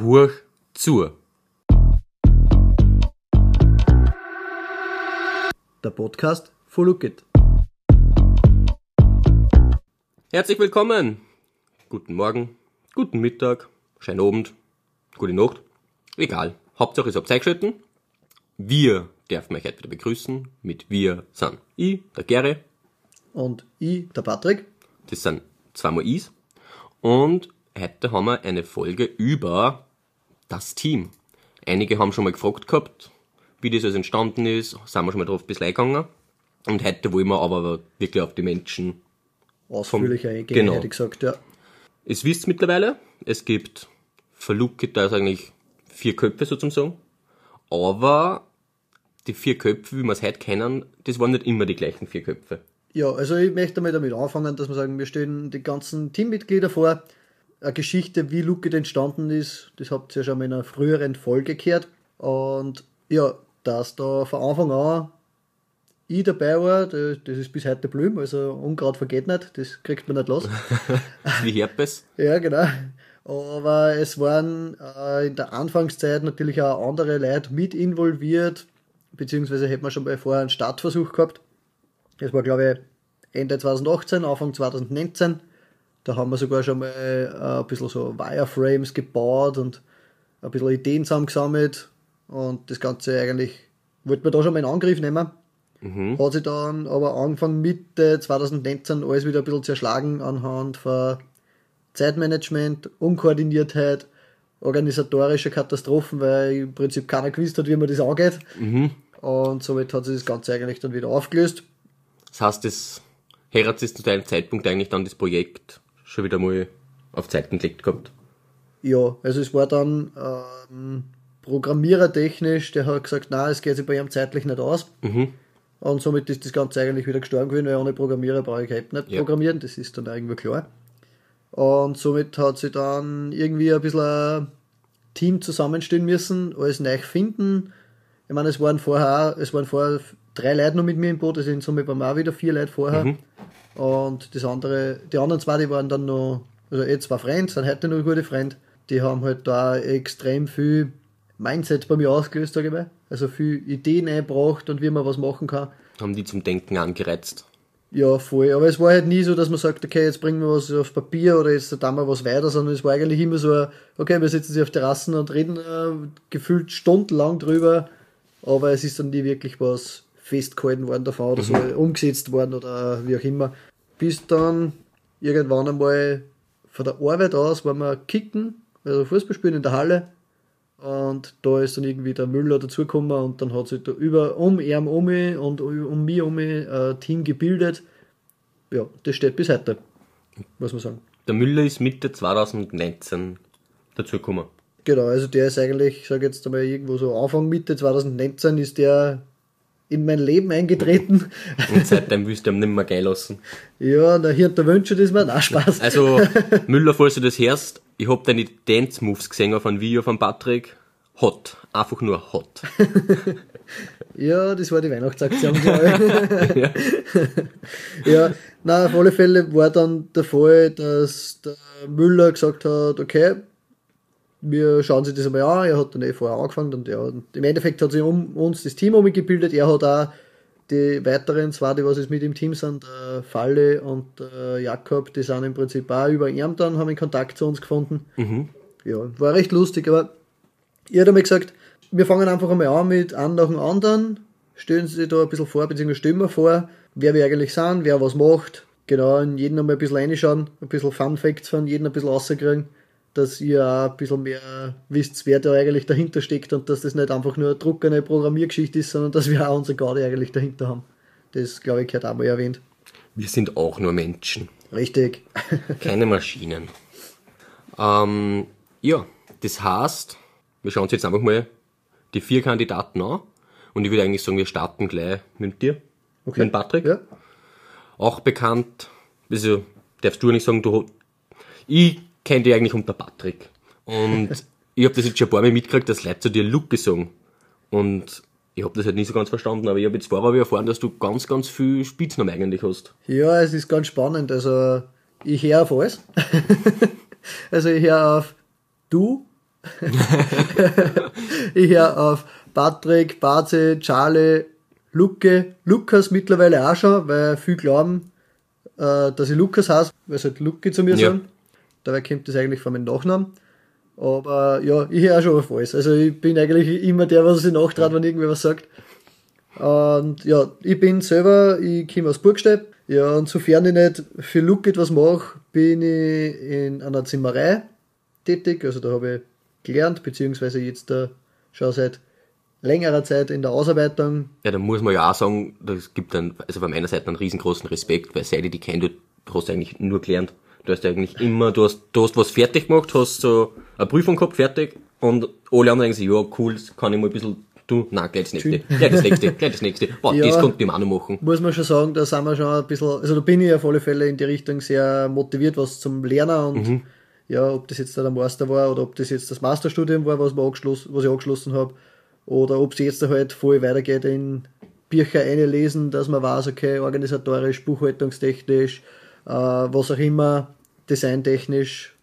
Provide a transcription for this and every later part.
Hurch zu. Der Podcast von Look It. Herzlich willkommen. Guten Morgen, guten Mittag, schönen Abend, gute Nacht. Egal. Hauptsache, es habt eingeschalten. Wir dürfen euch heute wieder begrüßen mit wir sind ich, der Gere, Und ich, der Patrick. das sind zweimal Is. Und heute haben wir eine Folge über das Team. Einige haben schon mal gefragt gehabt, wie das alles entstanden ist, sind wir schon mal drauf ein bisschen eingegangen. Und heute wollen wir aber wirklich auf die Menschen. Ausführlicher eingehen, genau. hätte ich gesagt, ja. Es wisst mittlerweile, es gibt für Luke da ist eigentlich vier Köpfe sozusagen. Aber die vier Köpfe, wie wir es heute kennen, das waren nicht immer die gleichen vier Köpfe. Ja, also ich möchte mal damit anfangen, dass wir sagen, wir stellen die ganzen Teammitglieder vor. Eine Geschichte, wie It entstanden ist, das habt ihr ja schon mal in einer früheren Folge gehört. Und ja, dass da von Anfang an ich dabei war, das das ist bis heute blühen, also Unkraut vergeht nicht, das kriegt man nicht los. Wie Herpes. Ja, genau. Aber es waren äh, in der Anfangszeit natürlich auch andere Leute mit involviert, beziehungsweise hätten wir schon mal vorher einen Startversuch gehabt. Das war, glaube ich, Ende 2018, Anfang 2019. Da haben wir sogar schon mal äh, ein bisschen so Wireframes gebaut und ein bisschen Ideen zusammengesammelt. Und das Ganze eigentlich wollten wir da schon mal in Angriff nehmen. Hat sich dann aber Anfang Mitte 2019 alles wieder ein bisschen zerschlagen anhand von Zeitmanagement, Unkoordiniertheit, organisatorische Katastrophen, weil im Prinzip keiner gewusst hat, wie man das angeht. Und somit hat sich das Ganze eigentlich dann wieder aufgelöst. Das heißt, das Herat ist zu deinem Zeitpunkt eigentlich dann das Projekt schon wieder mal auf Zeiten gelegt gehabt. Ja, also es war dann ähm, programmierertechnisch, der hat gesagt, na, es geht sich bei ihm zeitlich nicht aus. Und somit ist das Ganze eigentlich wieder gestorben gewesen, weil ohne Programmierer brauche ich halt nicht Ja. programmieren, das ist dann irgendwo klar. Und somit hat sie dann irgendwie ein bisschen ein Team zusammenstellen müssen, alles neu finden. Ich meine, es waren vorher, es waren vorher drei Leute noch mit mir im Boot, also in Summe waren wir auch wieder vier Leute vorher. Und das andere, die anderen zwei, die waren dann noch, also eh zwei Freunde, sind heute noch gute Freunde, die haben halt da extrem viel Mindset bei mir ausgelöst, sage ich mal. Also viel Ideen eingebracht und wie man was machen kann. Haben die zum Denken angereizt. Ja, voll. Aber es war halt nie so, dass man sagt, okay, jetzt bringen wir was auf Papier oder jetzt da wir was weiter, sondern es war eigentlich immer so, okay, wir sitzen hier auf Terrassen und reden äh, gefühlt stundenlang drüber, aber es ist dann nie wirklich was festgehalten worden davon oder so umgesetzt worden oder wie auch immer. Bis dann irgendwann einmal von der Arbeit aus waren wir kicken, also Fußball spielen in der Halle und da ist dann irgendwie der Müller dazugekommen und dann hat sich da über um ihn um mich und um mich um mich ein Team gebildet. Ja, das steht bis heute, muss man sagen. Der Müller ist Mitte 2019 dazugekommen. Genau, also der ist eigentlich, ich sage jetzt einmal irgendwo so Anfang Mitte 2019 ist der in mein Leben eingetreten. Und seitdem willst du ihm nicht mehr gehen lassen. ja, der Hirn der Wünsche, das war auch Spaß. Also, Müller, falls du das hörst, ich hab deine Dance-Moves gesehen auf einem Video von Patrick. Hot. Einfach nur hot. Ja, das war die Weihnachtsaktion, glaube ich. ja, na auf alle Fälle war dann der Fall, dass der Müller gesagt hat, okay, wir schauen sich das einmal an. Er hat dann eh vorher angefangen und ja, und im Endeffekt hat sich um uns das Team umgebildet. Er hat auch die weiteren zwei, die was jetzt mit im Team sind, der Falle und der Jakob, die sind im Prinzip auch über ihn dann, haben in Kontakt zu uns gefunden. Ja, war recht lustig, aber ich habe mir gesagt, wir fangen einfach einmal an mit einem nach dem anderen, stellen Sie sich da ein bisschen vor, beziehungsweise stellen wir vor, wer wir eigentlich sind, wer was macht, genau, in jeden einmal ein bisschen reinschauen, ein bisschen Fun Facts von jedem ein bisschen rauskriegen, dass ihr auch ein bisschen mehr wisst, wer da eigentlich dahinter steckt und dass das nicht einfach nur eine druckerne Programmiergeschichte ist, sondern dass wir auch unsere Garde eigentlich dahinter haben. Das, glaube ich, gehört auch mal erwähnt. Wir sind auch nur Menschen. Richtig. Keine Maschinen. Ähm, ja, das heißt, wir schauen uns jetzt einfach mal die vier Kandidaten an. Und ich würde eigentlich sagen, wir starten gleich mit dir. Okay. Mit Patrick. Ja. Auch bekannt, also darfst du nicht sagen, du, ich kenne dich eigentlich unter Patrick. Und ich habe das jetzt schon ein paar Mal mitgekriegt, dass Leute zu dir Luke sagen. Und ich habe das halt nicht so ganz verstanden, aber ich habe jetzt vorher erfahren, dass du ganz, ganz viel Spitznamen eigentlich hast. Ja, es ist ganz spannend. Also, ich höre auf alles. also, ich höre auf du, ich höre auf Patrick, Baze, Charlie, Luke, Lukas mittlerweile auch schon, weil viel glauben, äh, dass ich Lukas heiße, weil sie halt Luke zu mir Ja. sagen. Dabei kommt das eigentlich von meinem Nachnamen. Aber ja, ich höre auch schon auf alles. Also ich bin eigentlich immer der, was sich nachtrat, wenn irgendwer was sagt. Und ja, ich bin selber, ich komme aus Burgstedt. Ja, und sofern ich nicht für Look etwas mache, bin ich in einer Zimmerei tätig. Also da habe ich gelernt, beziehungsweise jetzt da schon seit längerer Zeit in der Ausarbeitung. Ja, da muss man ja auch sagen, das gibt dann, also von meiner Seite einen riesengroßen Respekt, weil seit ich die kenne, du hast eigentlich nur gelernt. Du hast eigentlich immer, du hast, du hast was fertig gemacht, hast so eine Prüfung gehabt, fertig, und alle anderen sagen, ja, cool, das kann ich mal ein bisschen, du, nein, gleich das nächste, gleich das nächste, gleich das nächste, boah, Ja. das konnte ich auch noch machen. Muss man schon sagen, da sind wir schon ein bisschen, also da bin ich auf alle Fälle in die Richtung sehr motiviert, was zum Lernen und ja, ob das jetzt der Master war oder ob das jetzt das Masterstudium war, was, angeschlossen, was ich angeschlossen habe, oder ob es jetzt halt voll weitergeht in Bücher einlesen, dass man weiß, okay, organisatorisch, buchhaltungstechnisch, äh, was auch immer, designtechnisch,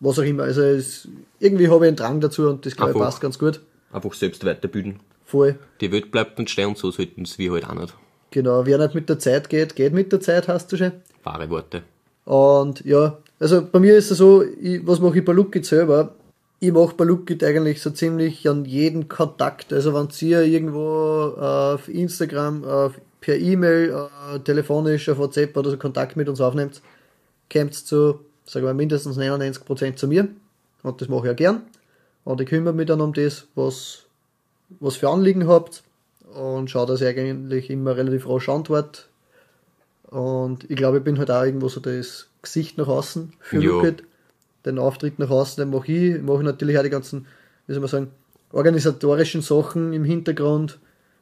was auch immer. Also es, irgendwie habe ich einen Drang dazu und das glaube ich passt ganz gut. Einfach selbst weiterbilden. Voll. Die Welt bleibt nicht stehen und so sollten es wir halt auch nicht. Genau, wer nicht mit der Zeit geht, geht mit der Zeit, hast du schon. Wahre Worte. Und ja, also bei mir ist es so, ich, was mache ich bei Lookit selber? Ich mache bei Lookit eigentlich so ziemlich an jeden Kontakt. Also wenn ihr irgendwo auf Instagram, auf, per E-Mail, äh, telefonisch, auf WhatsApp oder so Kontakt mit uns aufnehmt, kommt zu, sagen wir mindestens 99% zu mir. Und das mache ich ja gern. Und ich kümmere mich dann um das, was, was für Anliegen habt. Und schaue, dass ich eigentlich immer relativ rasch antworte. Und ich glaube, ich bin halt auch irgendwo so das Gesicht nach außen für. Lookit. Den Auftritt nach außen, den mache ich. Ich mache natürlich auch die ganzen, wie soll man sagen, organisatorischen Sachen im Hintergrund.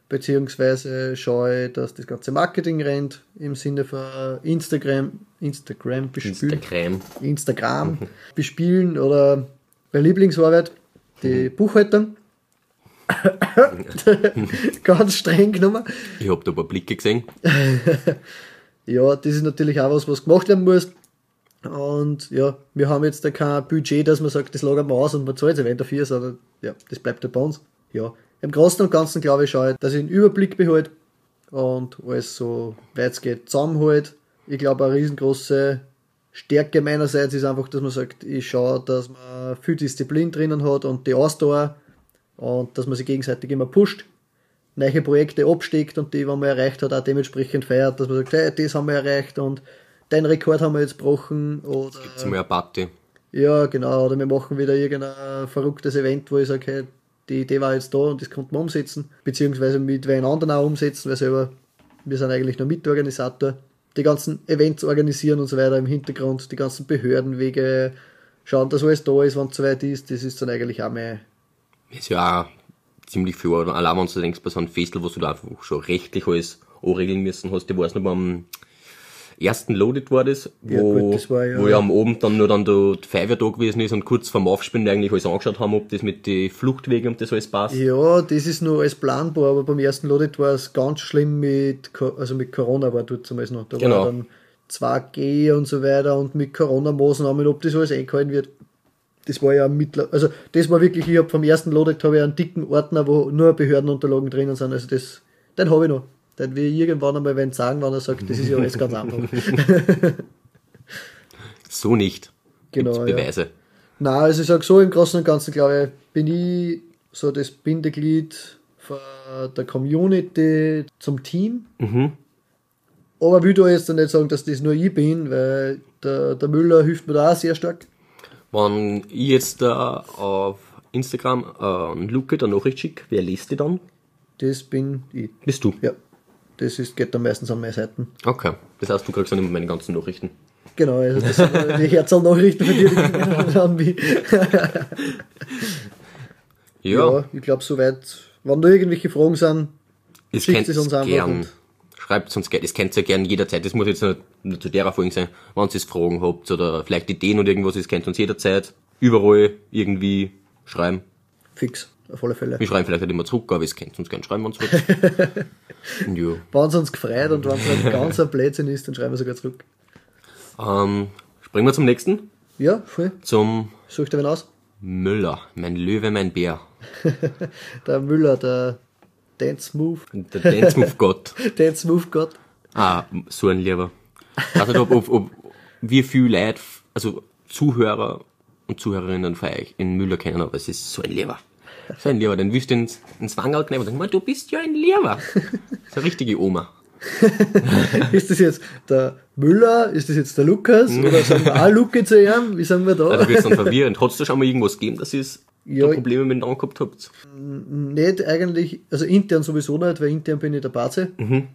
Beziehungsweise schaue ich, dass das ganze Marketing rennt im Sinne von Instagram, Instagram bespielen. Instagram. Instagram bespielen oder bei Lieblingsarbeit die Buchhaltung. Ganz streng genommen. Ich hab da ein paar Blicke gesehen. Ja, das ist natürlich auch was, was gemacht werden muss. Und ja, wir haben jetzt da kein Budget, dass man sagt, das lagern wir aus und man zahlt sich weiter dafür, sondern ja, das bleibt ja bei uns. Ja, im Großen und Ganzen glaube ich schon, halt, dass ich einen Überblick behalte und alles so weit es geht zusammenhält. Ich glaube, eine riesengroße Stärke meinerseits ist einfach, dass man sagt, ich schaue, dass man viel Disziplin drinnen hat und die Ausdauer und dass man sich gegenseitig immer pusht neue Projekte absteckt und die, wenn man erreicht hat, auch dementsprechend feiert, dass man sagt, hey, das haben wir erreicht und den Rekord haben wir jetzt gebrochen oder Gibt's mal eine Party. ja, genau, oder wir machen wieder irgendein verrücktes Event, wo ich sage, hey, die Idee war jetzt da und das konnten wir umsetzen, beziehungsweise mit wen anderen auch umsetzen, weil selber, wir sind eigentlich nur Mitorganisator, die ganzen Events organisieren und so weiter im Hintergrund, die ganzen Behördenwege, schauen, dass alles da ist, wenn es soweit ist, das ist dann eigentlich auch mein, Ist ja auch ziemlich viel, allein wenn du denkst, bei so einem Festel, wo du da einfach schon rechtlich alles anregeln müssen hast, ich weiß noch beim ersten Loaded war das, Ja, wo, gut, das war ja- wo ja am Abend dann nur dann der Fiverr da gewesen ist und kurz vorm Aufspielen eigentlich alles angeschaut haben, ob das mit den Fluchtwegen und das alles passt. Ja, das ist nur alles planbar, aber beim ersten Loaded war es ganz schlimm mit, also mit Corona war dort zumindest noch. Da Genau. war dann 2G und so weiter und mit Corona-Maßnahmen, ob das alles eingehalten wird. Das war ja mittler, also das war wirklich, ich habe vom ersten Loaded habe ich einen dicken Ordner, wo nur Behördenunterlagen drinnen sind, also das, den habe ich noch. Will ich irgendwann einmal wenn sagen, wenn er sagt, das ist ja alles ganz einfach. So nicht. Genau, Gibt's ja. Beweise. Na, also ich sage so im Großen und Ganzen, glaube ich, bin ich so das Bindeglied von der Community zum Team. Mhm. Aber will da jetzt nicht sagen, dass das nur ich bin, weil der, der Müller hilft mir da auch sehr stark. Wenn ich jetzt da auf Instagram äh, an Luke eine Nachricht schicke, wer liest die dann? Das bin ich. Bist du. Ja. Das ist, geht dann meistens an meine Seiten. Okay. Das heißt, du kriegst dann immer meine ganzen Nachrichten. Genau, also das sind die Herzl-Nachrichten von dir, die an mich. Ja, Ja, ich glaube soweit. Wenn da irgendwelche Fragen sind, es schickt es uns einfach Schreibt uns gerne, das könnt ihr gerne jederzeit. Das muss jetzt nicht nur zu der Folge sein. Wenn ihr Fragen habt oder vielleicht Ideen oder irgendwas, das könnt ihr uns jederzeit überall irgendwie schreiben. fix, auf alle Fälle. Wir schreiben vielleicht nicht immer zurück, aber es könnt ihr uns gerne schreiben, wenn es wollt. ja. Wenn es uns gefreut und wenn es ein Blödsinn ist, dann schreiben wir sogar zurück. Ähm, springen wir zum nächsten. Ja, voll. Zum Such dir wen aus. Müller, mein Löwe, mein Bär. Der Müller, der Dance Move, Der Dance Move Gott. Dance Move Gott. Ah, so ein Lieber. Ich weiß nicht, ob, ob, ob wie viel Leute, also Zuhörer und Zuhörerinnen von euch in Müller kennen, aber es ist so ein Lieber. So ein Lieber, den willst du ins, ins Wangerl kneifen und sagen, "Mann, du bist ja ein Lieber. So eine richtige Oma. Ist das jetzt der Müller? Ist das jetzt der Lukas? Oder sagen wir auch Luke zu ihm? Wie sagen wir da? Also wird es dann verwirrend. Hat es da schon mal irgendwas gegeben, dass ihr Ja. Probleme mit dem Namen gehabt habt? Nicht eigentlich, also intern sowieso nicht, weil intern bin ich der Baze. Mhm.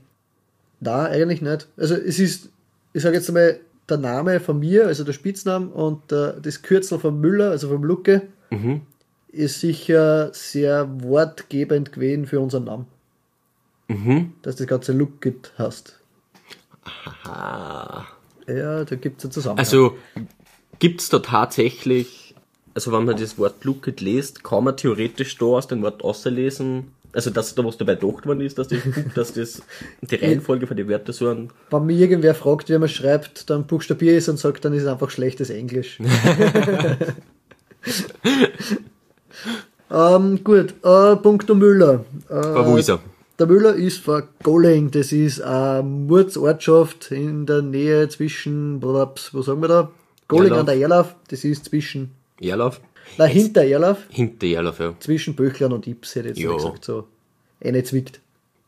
Nein, eigentlich nicht. Also es ist, ich sage jetzt einmal, der Name von mir, also der Spitzname und der, das Kürzel von Müller, also vom Lucke, Mhm. Ist sicher sehr wortgebend gewesen für unseren Namen. Mhm. Dass das ganze Lucke hast. Ah. Ja, da gibt es einen Zusammenhang. Also gibt's da tatsächlich, also wenn man das Wort Lookit liest, kann man theoretisch da aus dem Wort auslesen, also dass da was dabei gedacht worden ist, dass das, dass das die Reihenfolge von den Wörtern so ein Wenn mir irgendwer fragt, wie man schreibt, dann buchstabiere ich es und sagt, dann ist es einfach schlechtes Englisch. ähm, gut, äh, Punkto Müller. Äh, wo ist er? Der Müller ist von Golling, das ist eine Murdsortschaft in der Nähe zwischen, wo sagen wir da? Golling Erlauf. an der Erlauf, das ist zwischen, Erlauf? nein, hinter Erlauf, Hinter Erlauf, ja. zwischen Böchlern und Ips, hätte ich jetzt Ja. gesagt, so. Eine zwickt.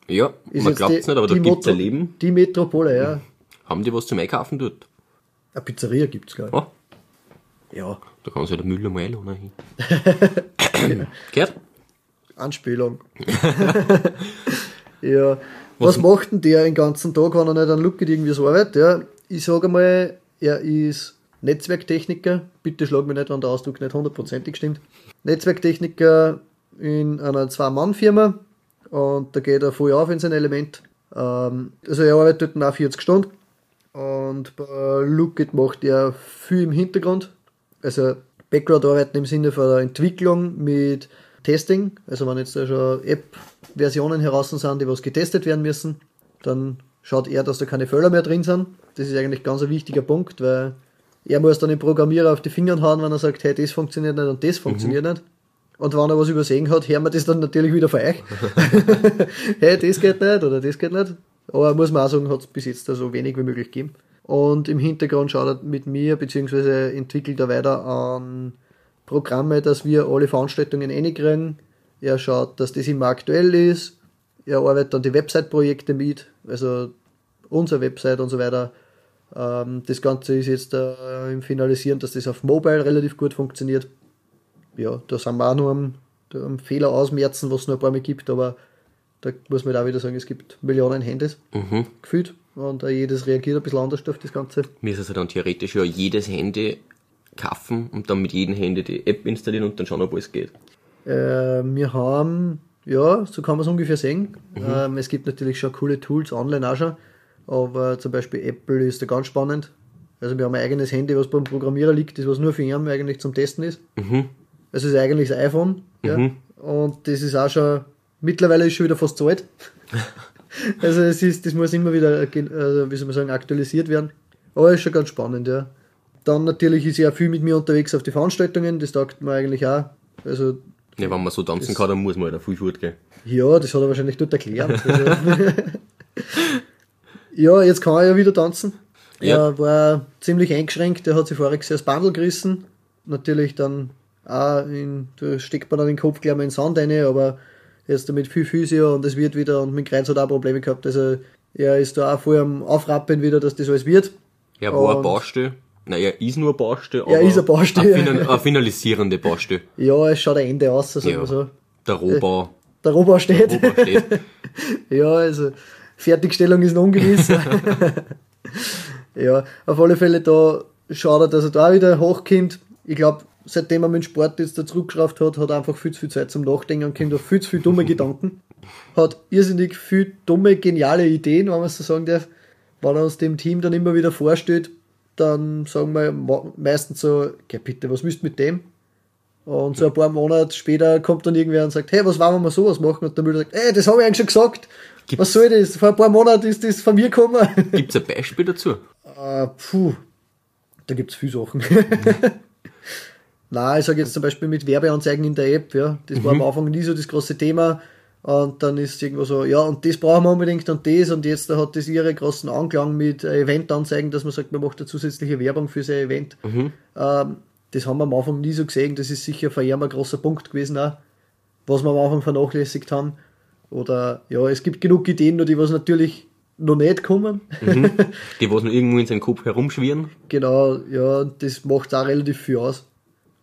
Ja, Ist man jetzt glaubt's die- nicht, aber da die gibt's ein Leben. Die Metropole, ja. Haben die was zum Einkaufen dort? Eine Pizzeria gibt's, glaube Oh, ich. Ja. da kann sich der Müller mal einladen. Gehört? Anspielung. ja. Was, macht denn der den ganzen Tag, wenn er nicht an Lookit irgendwie so arbeitet? Ja, ich sage mal, er ist Netzwerktechniker. Bitte schlag mich nicht, wenn der Ausdruck nicht hundertprozentig stimmt. Netzwerktechniker in einer Zwei-Mann-Firma und da geht er voll auf in sein Element. Ähm, also er arbeitet auch 40 Stunden und bei Lookit macht er viel im Hintergrund. Also Background-Arbeiten im Sinne von der Entwicklung mit Testing. Also wenn jetzt da schon App-Versionen heraus sind, die was getestet werden müssen, dann schaut er, dass da keine Fehler mehr drin sind. Das ist eigentlich ganz ein wichtiger Punkt, weil er muss dann den Programmierer auf die Finger hauen, wenn er sagt, hey, das funktioniert nicht und das funktioniert nicht. Und wenn er was übersehen hat, hören wir das dann natürlich wieder von euch. hey, das geht nicht oder das geht nicht. Aber muss man auch sagen, hat es bis jetzt da so wenig wie möglich gegeben. Und im Hintergrund schaut er mit mir, beziehungsweise entwickelt er weiter an Programme, dass wir alle Veranstaltungen reinkriegen. Er schaut, dass das immer aktuell ist. Er arbeitet an die Website-Projekte mit, also unsere Website und so weiter. Ähm, das Ganze ist jetzt äh, im Finalisieren, dass das auf Mobile relativ gut funktioniert. Ja, da sind wir auch noch am, am Fehler ausmerzen, was es noch ein paar Mal gibt, aber da muss man auch wieder sagen, es gibt Millionen Handys Mhm. gefühlt und jedes reagiert ein bisschen anders auf das Ganze. Mir ist also dann theoretisch ja jedes Handy kaufen und dann mit jedem Handy die App installieren und dann schauen, ob alles geht. Äh, wir haben, ja, so kann man es ungefähr sehen. Ähm, es gibt natürlich schon coole Tools online auch schon, aber zum Beispiel Apple ist da ganz spannend. Also wir haben ein eigenes Handy, was beim Programmierer liegt, das was nur für ihn eigentlich zum Testen ist. Mhm. Also es ist eigentlich das iPhone. Ja? Und das ist auch schon, mittlerweile ist schon wieder fast zu alt. also es ist, das muss immer wieder, also wie soll man sagen, aktualisiert werden. Aber ist schon ganz spannend, ja. Dann natürlich ist er auch viel mit mir unterwegs auf die Veranstaltungen, das taugt mir eigentlich auch. Also Ja, wenn man so tanzen kann, dann muss man halt auf viel Furt gehen. ja, das hat er wahrscheinlich dort erklärt. Also, ja, jetzt kann er ja wieder tanzen. Ja. Er war ziemlich eingeschränkt, er hat sich voriges Jahr das Bandel gerissen. Natürlich dann auch in, da steckt man dann den Kopf gleich mal in den Sand rein, aber jetzt damit viel Physio und es wird wieder und mit Kreuz hat auch Probleme gehabt. Also er ist da auch voll am Aufrappen wieder, dass das alles wird. Er war Und- Baustelle. Nein, er ist nur Baustelle, aber Er ist ein Baustelle. Eine, eine finalisierende Baustelle. Ja, es schaut ein Ende aus, sagen Ja. so. Der Rohbau. Der Robo steht. Rohbau steht. Ja, also Fertigstellung ist noch ungewiss. ja, auf alle Fälle da schaut er, dass er da wieder hochkommt. Ich glaube, seitdem er mit dem Sport jetzt da zurückgeschraubt hat, hat er einfach viel zu viel Zeit zum Nachdenken und kommt auf viel zu viele dumme Gedanken. Hat irrsinnig viel dumme, geniale Ideen, wenn man es so sagen darf. Wenn er uns dem Team dann immer wieder vorstellt, dann sagen wir meistens so, geh bitte, was du mit dem? Und so ein paar Monate später kommt dann irgendwer und sagt, hey, was wollen wir mal sowas machen? Und der Müller sagt, ey, das habe ich eigentlich schon gesagt. Was soll das? Vor ein paar Monaten ist das von mir gekommen. Gibt's ein Beispiel dazu? äh, puh, da gibt's viele Sachen. Na, ich sage jetzt zum Beispiel mit Werbeanzeigen in der App, ja. Das war am Anfang nie so das große Thema. Und dann ist irgendwo so, ja, und das brauchen wir unbedingt und das. Und jetzt da hat das ihre großen Anklang mit äh, Eventanzeigen, dass man sagt, man macht eine zusätzliche Werbung für sein Event. Ähm, das haben wir am Anfang nie so gesehen. Das ist sicher für ein großer Punkt gewesen, auch, was wir am Anfang vernachlässigt haben. Oder ja, es gibt genug Ideen, nur die was natürlich noch nicht kommen. Die, was noch irgendwo in seinem Kopf herumschwirren. Genau, ja, das macht auch relativ viel aus.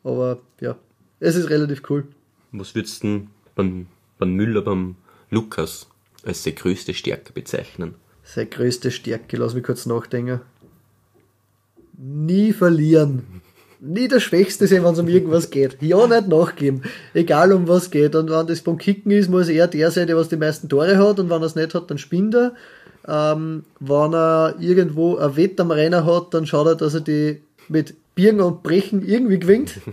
Aber ja, es ist relativ cool. Was würdest du denn beim, beim Müller, beim Lukas als seine größte Stärke bezeichnen? Seine größte Stärke, lass mich kurz nachdenken. Nie verlieren. Nie der Schwächste sein, wenn es um irgendwas geht. Ja, nicht nachgeben. Egal um was geht. Und wenn das beim Kicken ist, muss er der sein, der was die meisten Tore hat. Und wenn er es nicht hat, dann spinnt er. Ähm, wenn er irgendwo ein Wett am Renner hat, dann schaut er, dass er die mit Birgen und Brechen irgendwie gewinnt.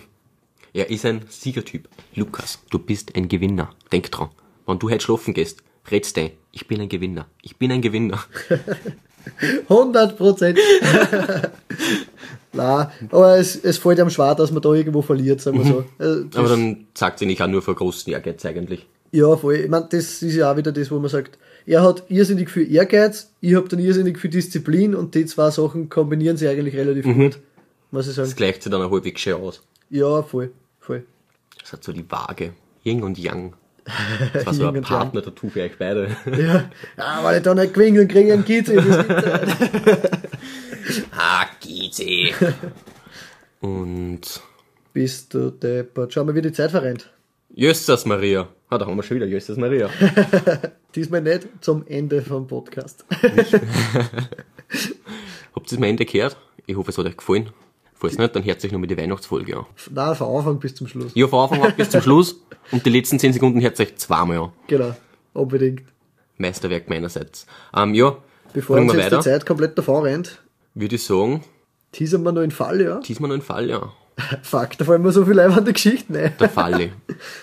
Er ist ein Siegertyp. Lukas, du bist ein Gewinner. Denk dran. Wenn du heute schlafen gehst, redst du, ich bin ein Gewinner. Ich bin ein Gewinner. 100 Prozent. Nein, aber es, es fällt ihm schwer, dass man da irgendwo verliert, sagen wir so. Äh, das- Aber dann sagt sie nicht auch nur vor großen Ehrgeiz eigentlich. Ja, voll. Ich meine, das ist ja auch wieder das, wo man sagt, er hat irrsinnig viel Ehrgeiz, ich habe dann irrsinnig viel Disziplin und die zwei Sachen kombinieren sich eigentlich relativ gut, muss ich sagen. Das gleicht sich dann auch halbwegs schön aus. Ja, voll, voll. Das hat so die Waage. Yin und Yang. Das war so ein und Partner-Tattoo für euch beide. Ja, ja weil ich da nicht gewinne, dann kriege einen. Das gibt, ah, Gizi. Und Bist du deppert. Schau mal, wie die Zeit verrennt. Jössas Maria. Ah, da haben wir schon wieder Jössas Maria. Diesmal nicht zum Ende vom Podcast. Habt ihr es am Ende gehört? Ich hoffe, es hat euch gefallen. Falls nicht, dann hört euch noch mal die Weihnachtsfolge an. Nein, von Anfang bis zum Schluss. Ja, von Anfang an bis zum Schluss. Und die letzten 10 Sekunden hört euch zweimal an. Genau, unbedingt. Meisterwerk meinerseits. Ähm, ja, Bevor uns wir jetzt die. Zeit komplett davon rennt, Würde ich sagen, teasern wir noch in Fall, ja. diesmal noch ein Fall, ja. Fuck, da fallen mir so viele leibende Geschichten ein. Der Falle.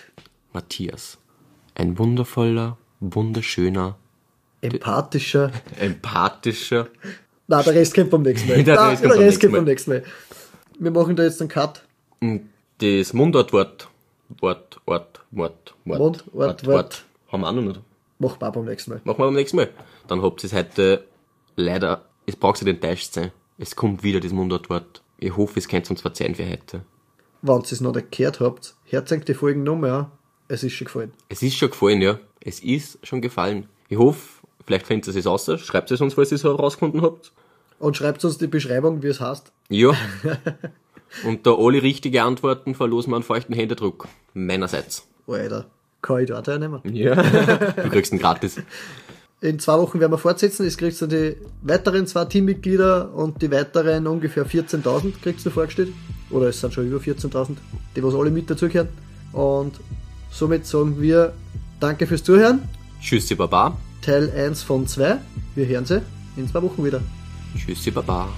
Matthias. Ein wundervoller, wunderschöner, Empathischer. empathischer. Na, der Rest kommt beim nächsten Mal. Der Nein, Rest der kommt beim Rest kommt nächsten beim nächsten Mal. Wir machen da jetzt einen Cut. Das Mundartwort. Wort, Ort, Wort, Wort. Mund, Ort, Wort. Haben wir auch noch nicht. Machen wir beim nächsten Mal. Machen wir beim nächsten Mal. Dann habt ihr es heute leider, es braucht nicht enttäuscht sein. Es kommt wieder das Mundartwort. Ich hoffe, es könnt ihr uns verzeihen für heute. Wenn ihr es noch nicht gehört habt, hört die Folgen nochmal an. Es ist schon gefallen. Es ist schon gefallen, ja. Es ist schon gefallen. Ich hoffe, vielleicht findet ihr es raus. Schreibt es uns, falls ihr es herausgefunden habt. Und schreibt uns die Beschreibung, wie es heißt. Ja. Und da alle richtige Antworten verlosen wir einen feuchten Händedruck. Meinerseits. Alter, kann ich da teilnehmen. Ja. Du kriegst ihn gratis. In zwei Wochen werden wir fortsetzen. Es kriegst du die weiteren zwei Teammitglieder und die weiteren ungefähr 14.000 kriegst du vorgestellt. Oder es sind schon über 14.000, die was alle mit dazugehören. Und somit sagen wir Danke fürs Zuhören. Tschüssi Baba. Teil 1 von 2. Wir hören sie in zwei Wochen wieder. Tschüssi Baba.